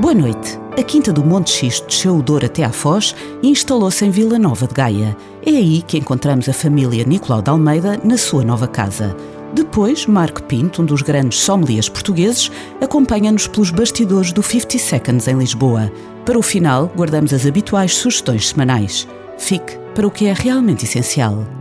Boa noite. A Quinta do Monte Xisto desceu o Douro até à Foz e instalou-se em Vila Nova de Gaia. É aí que encontramos a família Nicolau de Almeida na sua nova casa. Depois, Marco Pinto, um dos grandes sommeliers portugueses, acompanha-nos pelos bastidores do 50 Seconds em Lisboa. Para o final, guardamos as habituais sugestões semanais. Fique para o que é realmente essencial.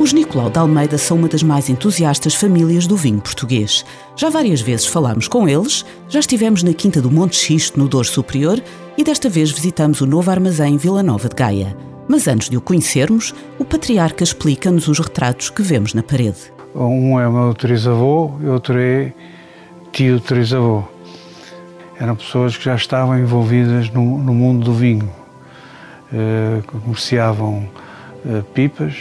Os Nicolau de Almeida são uma das mais entusiastas famílias do vinho português. Já várias vezes falámos com eles, já estivemos na Quinta do Monte Xisto, no Douro Superior, e desta vez visitamos o novo armazém Vila Nova de Gaia. Mas antes de o conhecermos, o patriarca explica-nos os retratos que vemos na parede. Um é o meu trisavô e outro é tio trisavô. Eram pessoas que já estavam envolvidas no, no mundo do vinho. Uh, comerciavam uh, pipas,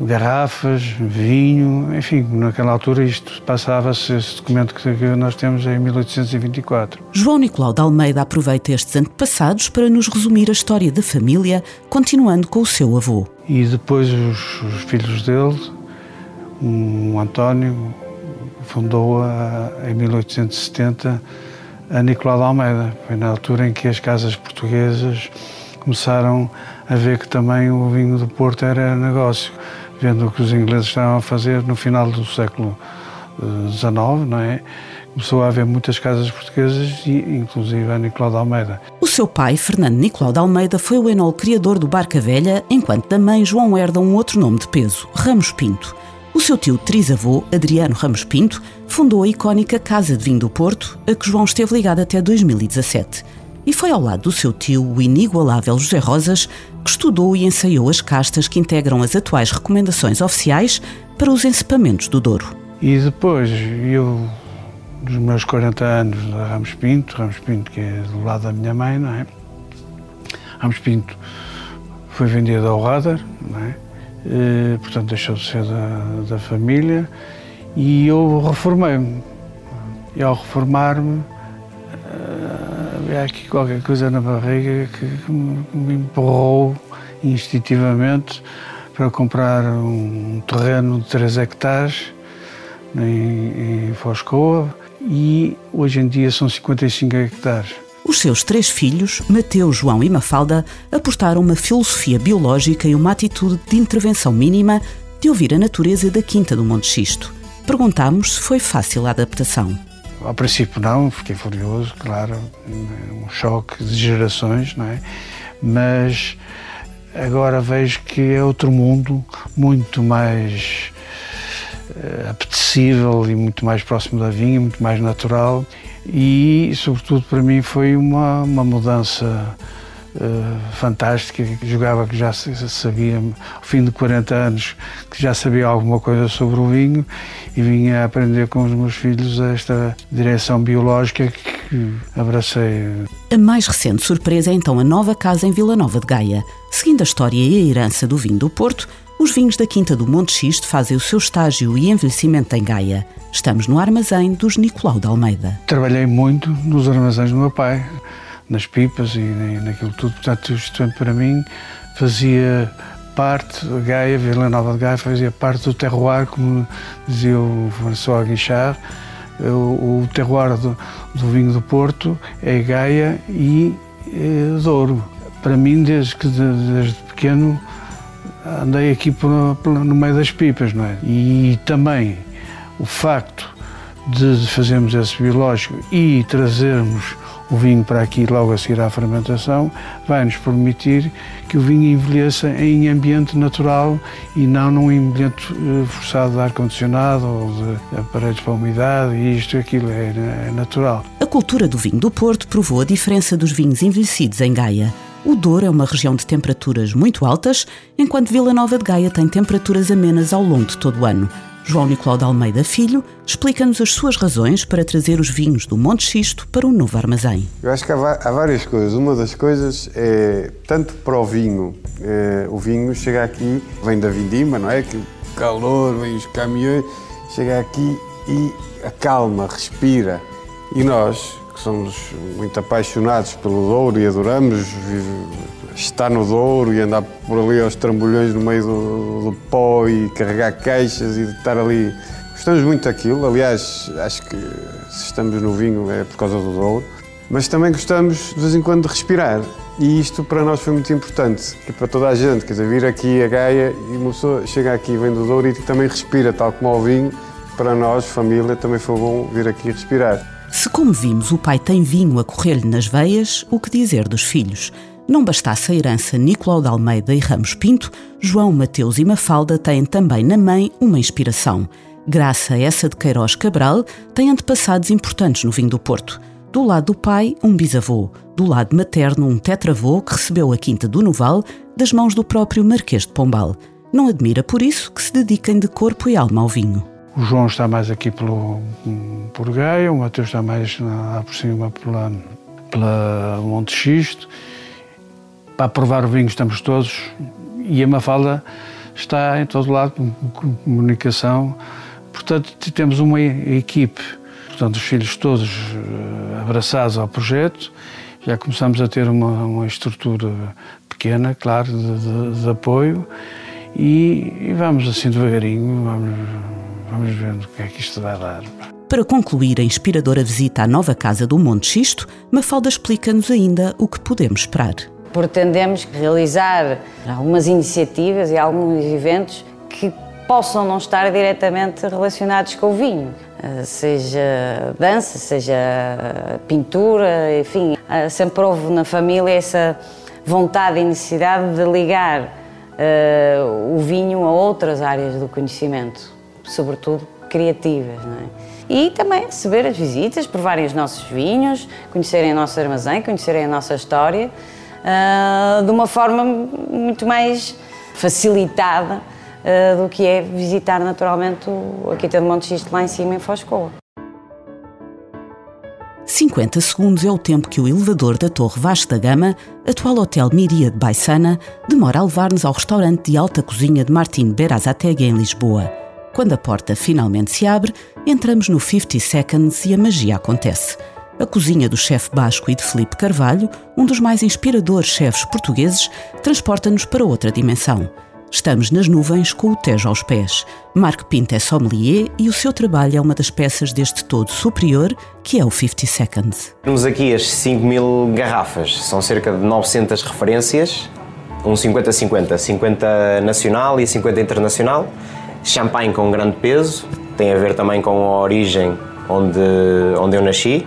garrafas, vinho, enfim, naquela altura isto passava-se, esse documento que nós temos em 1824. João Nicolau de Almeida aproveita estes antepassados para nos resumir a história da família, continuando com o seu avô. E depois os, os filhos dele, um António, fundou a, em 1870 a Nicolau de Almeida. Foi na altura em que as casas portuguesas começaram a ver que também o vinho do Porto era negócio vendo o que os ingleses estavam a fazer no final do século XIX, eh, não é? Começou a haver muitas casas portuguesas, inclusive a Nicolau de Almeida. O seu pai, Fernando Nicolau de Almeida, foi o enol criador do Barca Velha, enquanto da mãe João herda um outro nome de peso, Ramos Pinto. O seu tio trisavô, Adriano Ramos Pinto, fundou a icónica Casa de Vinho do Porto, a que João esteve ligado até 2017 e foi ao lado do seu tio, o inigualável José Rosas, que estudou e ensaiou as castas que integram as atuais recomendações oficiais para os encepamentos do Douro. E depois, eu, dos meus 40 anos da Ramos Pinto, Ramos Pinto que é do lado da minha mãe, não é? Ramos Pinto foi vendido ao Radar, não é? E, portanto deixou de ser da, da família e eu reformei-me. E ao reformar-me, havia aqui qualquer coisa na barriga que, que me empurrou instintivamente para comprar um terreno de 3 hectares em, em Foscoa e hoje em dia são 55 hectares. Os seus três filhos, Mateus, João e Mafalda, apostaram uma filosofia biológica e uma atitude de intervenção mínima de ouvir a natureza da Quinta do Monte Xisto. Perguntámos se foi fácil a adaptação. Ao princípio não, fiquei furioso, claro, um choque de gerações, não é? Mas agora vejo que é outro mundo, muito mais uh, apetecível e muito mais próximo da vinha, muito mais natural e, sobretudo, para mim foi uma, uma mudança uh, fantástica, jogava que já sabia, ao fim de 40 anos, que já sabia alguma coisa sobre o vinho e vinha a aprender com os meus filhos esta direção biológica que abracei. A mais recente surpresa é então a nova casa em Vila Nova de Gaia. Seguindo a história e a herança do vinho do Porto, os vinhos da Quinta do Monte Xisto fazem o seu estágio e envelhecimento em Gaia. Estamos no armazém dos Nicolau de Almeida. Trabalhei muito nos armazéns do meu pai nas pipas e naquilo tudo. Portanto, isto para mim fazia parte, Gaia, Vila Nova de Gaia, fazia parte do terroir, como dizia o François Guichard. O, o terroir do, do, vinho do Porto é Gaia e é Douro. Para mim, desde que desde pequeno andei aqui por, por, no meio das pipas, não é? E também o facto de fazermos esse biológico e trazermos o vinho para aqui logo a seguir à fermentação, vai nos permitir que o vinho envelheça em ambiente natural e não num ambiente eh, forçado de ar-condicionado ou de aparelhos para umidade, e isto e aquilo é, é natural. A cultura do vinho do Porto provou a diferença dos vinhos envelhecidos em Gaia. O Douro é uma região de temperaturas muito altas, enquanto Vila Nova de Gaia tem temperaturas amenas ao longo de todo o ano. João Nicolau de Almeida Filho explica-nos as suas razões para trazer os vinhos do Monte Xisto para um novo armazém. Eu acho que há, várias coisas. Uma das coisas é, tanto para o vinho, é, o vinho chega aqui, vem da vindima, não é? Que o calor, vem os caminhões, chega aqui e acalma, respira. E nós, que somos muito apaixonados pelo Douro e adoramos estar no Douro e andar por ali aos trambolhões no meio do, do pó e carregar caixas e estar ali. Gostamos muito daquilo, aliás, acho que se estamos no vinho é por causa do Douro, mas também gostamos de vez em quando de respirar. E isto para nós foi muito importante, para toda a gente, quer dizer, vir aqui a Gaia e uma pessoa chega aqui, vem do Douro e também respira, tal como ao vinho, para nós, família, também foi bom vir aqui respirar. Se, como vimos, o pai tem vinho a correr-lhe nas veias, o que dizer dos filhos? Não bastasse a herança Nicolau de Almeida e Ramos Pinto, João, Mateus e Mafalda têm também na mãe uma inspiração. Graça a essa de Queiroz Cabral, tem antepassados importantes no vinho do Porto. Do lado do pai, um bisavô. Do lado materno, um tetravô que recebeu a Quinta do Noval das mãos do próprio Marquês de Pombal. Não admira por isso que se dediquem de corpo e alma ao vinho. O João está mais aqui pelo, por Gaia, o Mateus está mais lá por cima pela, pela Monte Xisto para provar o vinho estamos todos e a Mafalda está em todo lado com comunicação. Portanto, temos uma equipe, portanto, os filhos todos eh, abraçados ao projeto. Já começamos a ter uma, uma estrutura pequena, claro, de, de, de apoio e, e, vamos assim devagarinho, vamos, vamos vendo o que é que isto vai dar. Para concluir a inspiradora visita à nova casa do Monte Xisto, Mafalda explica-nos ainda o que podemos esperar pretendemos realizar algumas iniciativas e alguns eventos que possam não estar diretamente relacionados com o vinho, eh, seja dança, seja pintura, enfim, eh, sempre houve na família essa vontade e necessidade de ligar uh, o vinho a outras áreas do conhecimento, sobretudo criativas. É? E também receber as visitas, provarem os nossos vinhos, conhecerem o nosso armazém, conhecerem a nossa história uh, de uma forma muito mais facilitada uh, do que é visitar naturalmente o Aquita de Monte Xisto lá em cima em Foscoa. 50 segundos é o tempo que o elevador da Torre Vasco da Gama, atual Hotel Miria de Baixana, demora a levar-nos ao restaurante de alta cozinha de Martim Berazategui em Lisboa. Quando a porta finalmente se abre, entramos no 50 Seconds e a magia acontece a cozinha do chefe Basco e de Felipe Carvalho, um dos mais inspiradores chefes portugueses, transporta-nos para outra dimensão. Estamos nas nuvens com o Tejo aos pés. Marco Pinto é sommelier e o seu trabalho é uma das peças deste todo superior, que é o 50 Seconds. Temos aqui as 5 mil garrafas, são cerca de 900 referências, um 50-50, 50 nacional e 50 internacional. Champanhe com grande peso, tem a ver também com a origem onde, onde eu nasci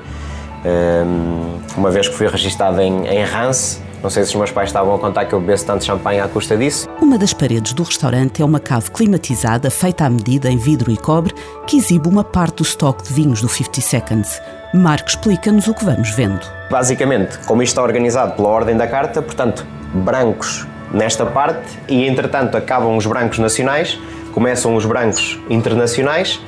uma vez que fui registado em, em Rance, não sei se os meus pais estavam a contar que eu bebesse tanto champanhe à custa disso. Uma das paredes do restaurante é uma cave climatizada feita à medida em vidro e cobre que exibe uma parte do estoque de vinhos do 50 Seconds. Marco explica-nos o que vamos vendo. Basicamente, como isto está organizado pela ordem da carta, portanto, brancos nesta parte e entretanto acabam os brancos nacionais, começam os brancos internacionais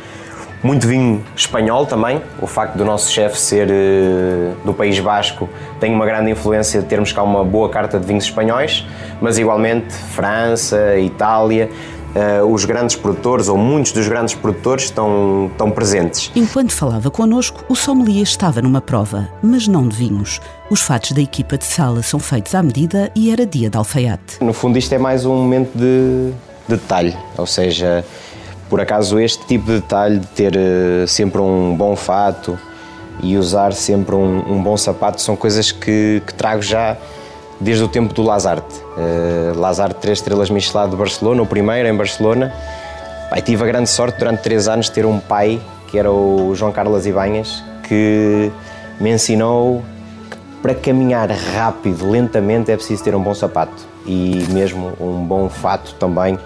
muito vinho espanhol também. O facto do nosso chefe ser uh, do País Basco tem uma grande influência de termos cá uma boa carta de vinhos espanhóis, mas igualmente França, Itália. Uh, os grandes produtores, ou muitos dos grandes produtores, estão, estão presentes. Enquanto falava connosco, o sommelier estava numa prova, mas não de vinhos. Os fatos da equipa de sala são feitos à medida e era dia de alfaiate. No fundo, isto é mais um momento de, de detalhe, ou seja, por acaso, este tipo de detalhe de ter uh, sempre um bom fato e usar sempre um, um bom sapato são coisas que, que, trago já desde o tempo do Lazarte. Uh, Lazarte, três estrelas Michelin de Barcelona, o primeiro em Barcelona. Pai, tive a grande sorte durante três anos de ter um pai, que era o João Carlos Ibanhas, que me ensinou que para caminhar rápido, lentamente, é preciso ter um bom sapato e mesmo um bom fato também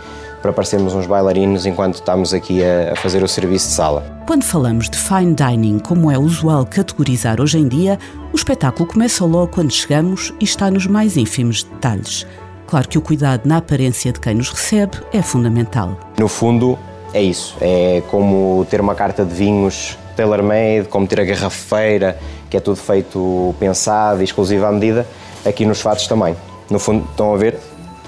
para parecermos uns bailarinos enquanto estamos aqui a, fazer o serviço de sala. Quando falamos de fine dining, como é usual categorizar hoje em dia, o espetáculo começa logo quando chegamos e está nos mais ínfimos detalhes. Claro que o cuidado na aparência de quem nos recebe é fundamental. No fundo, é isso. É como ter uma carta de vinhos tailor-made, como ter a garrafeira, que é tudo feito pensado e exclusivo à medida, aqui nos fatos também. No fundo, estão a ver,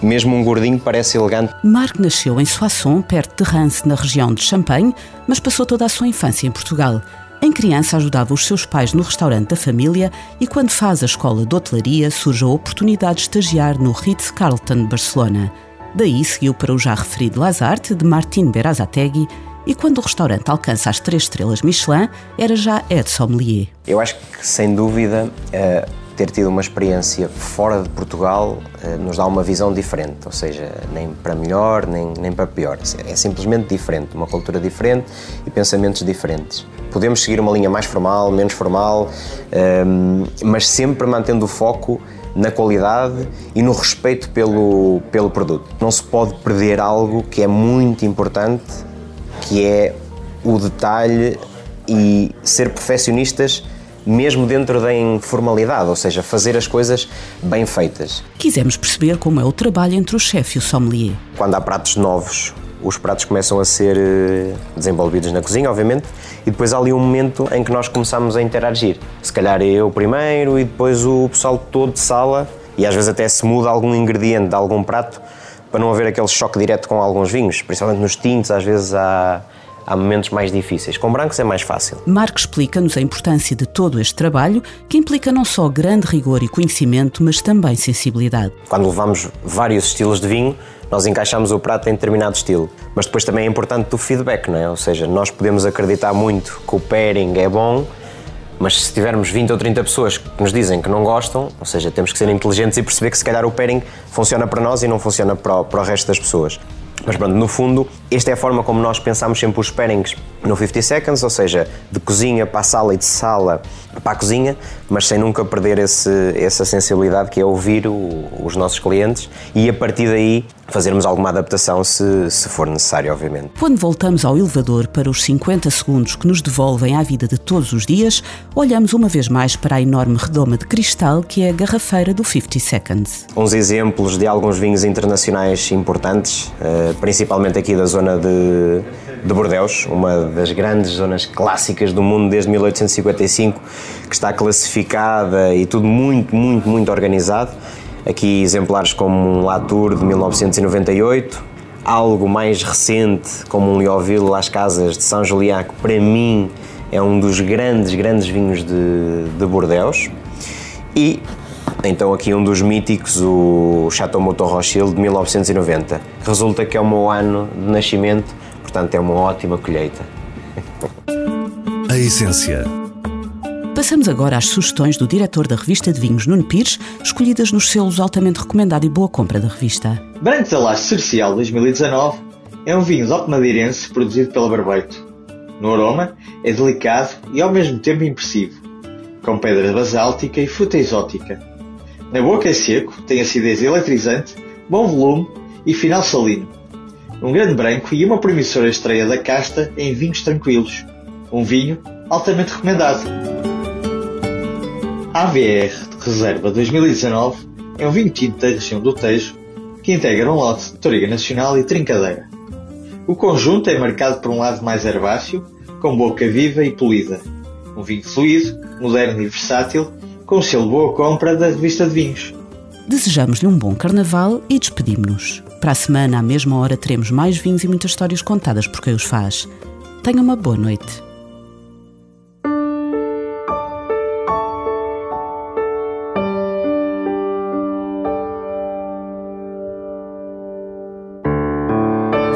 mesmo um gordinho parece elegante. Marc nasceu em Soissons, perto de Reims, na região de Champagne, mas passou toda a sua infância em Portugal. Em criança ajudava os seus pais no restaurante da família e quando faz a escola de hotelaria surge a oportunidade de estagiar no Ritz-Carlton de Barcelona. Daí seguiu para o já referido Lazarte, de Martin Berazategui, e quando o restaurante alcança as três estrelas Michelin, era já Ed Sommelier. Eu acho que, sem dúvida, eh, ter tido uma experiência fora de Portugal eh, nos dá uma visão diferente, ou seja, nem para melhor, nem, nem para pior. É simplesmente diferente, uma cultura diferente e pensamentos diferentes. Podemos seguir uma linha mais formal, menos formal, ehm, mas sempre mantendo o foco na qualidade e no respeito pelo, pelo produto. Não se pode perder algo que é muito importante, que é o detalhe e ser perfeccionistas mesmo dentro da informalidade, ou seja, fazer as coisas bem feitas. Quisemos perceber como é o trabalho entre o chefe e o sommelier. Quando há pratos novos, os pratos começam a ser eh, desenvolvidos na cozinha, obviamente, e depois há ali um momento em que nós começamos a interagir. Se calhar eu primeiro e depois o pessoal todo de sala, e às vezes até se muda algum ingrediente de algum prato para não haver aquele choque direto com alguns vinhos, principalmente nos tintos, às vezes há há momentos mais difíceis. Com brancos é mais fácil. Marco explica-nos a importância de todo este trabalho, que implica não só grande rigor e conhecimento, mas também sensibilidade. Quando levamos vários estilos de vinho, nós encaixamos o prato em determinado estilo. Mas depois também é importante o feedback, não é? Ou seja, nós podemos acreditar muito que o pairing é bom, mas se tivermos 20 ou 30 pessoas que nos dizem que não gostam, ou seja, temos que ser inteligentes e perceber que se calhar o pairing funciona para nós e não funciona para o, para o resto das pessoas. Mas pronto, no fundo, esta é a forma como nós pensamos sempre os pairings no 50 Seconds, ou seja, de cozinha para a sala e de sala para a cozinha, mas sem nunca perder esse, essa sensibilidade que é ouvir o, os nossos clientes e a partir daí fazermos alguma adaptação se, se for necessário, obviamente. Quando voltamos ao elevador para os 50 segundos que nos devolvem à vida de todos os dias, olhamos uma vez mais para a enorme redoma de cristal que é a garrafeira do 50 Seconds. Uns exemplos de alguns vinhos internacionais importantes, eh, principalmente aqui da zona de, de Bordeus, uma das grandes zonas clássicas do mundo desde 1855, que está classificada e tudo muito, muito, muito organizado Aqui exemplares como um Latour de 1998, algo mais recente como um Lioville Las Casas de São Juliá, que para mim é um dos grandes, grandes vinhos de, de Bordeaux. E então aqui um dos míticos, o Chateau Mouton Rothschild de 1990. Resulta que é o meu ano de nascimento, portanto é uma ótima colheita. A essência Passamos agora às sugestões do diretor da revista de vinhos, Nuno Pires, escolhidas nos selos altamente recomendado e boa compra da revista. Branco da Laje Cercial 2019 é um vinho DOP madeirense produzido pela Barbeito. No aroma, é delicado e ao mesmo tempo impressivo, com pedra basáltica e fruta exótica. Na boca é seco, tem acidez eletrizante, bom volume e final salino. Um grande branco e uma promissora estreia da casta em vinhos tranquilos. Um vinho altamente recomendado. AVR Reserva 2019 é um vinho tinto da região do Tejo que integra um lote de Toriga Nacional e Trincadeira. O conjunto é marcado por um lado mais herbáceo, com boca viva e polida. Um vinho fluido, moderno e versátil, com selo boa compra da revista de vinhos. Desejamos-lhe um bom carnaval e despedimos-nos. Para a semana, à mesma hora, teremos mais vinhos e muitas histórias contadas por quem os faz. Tenha uma boa noite.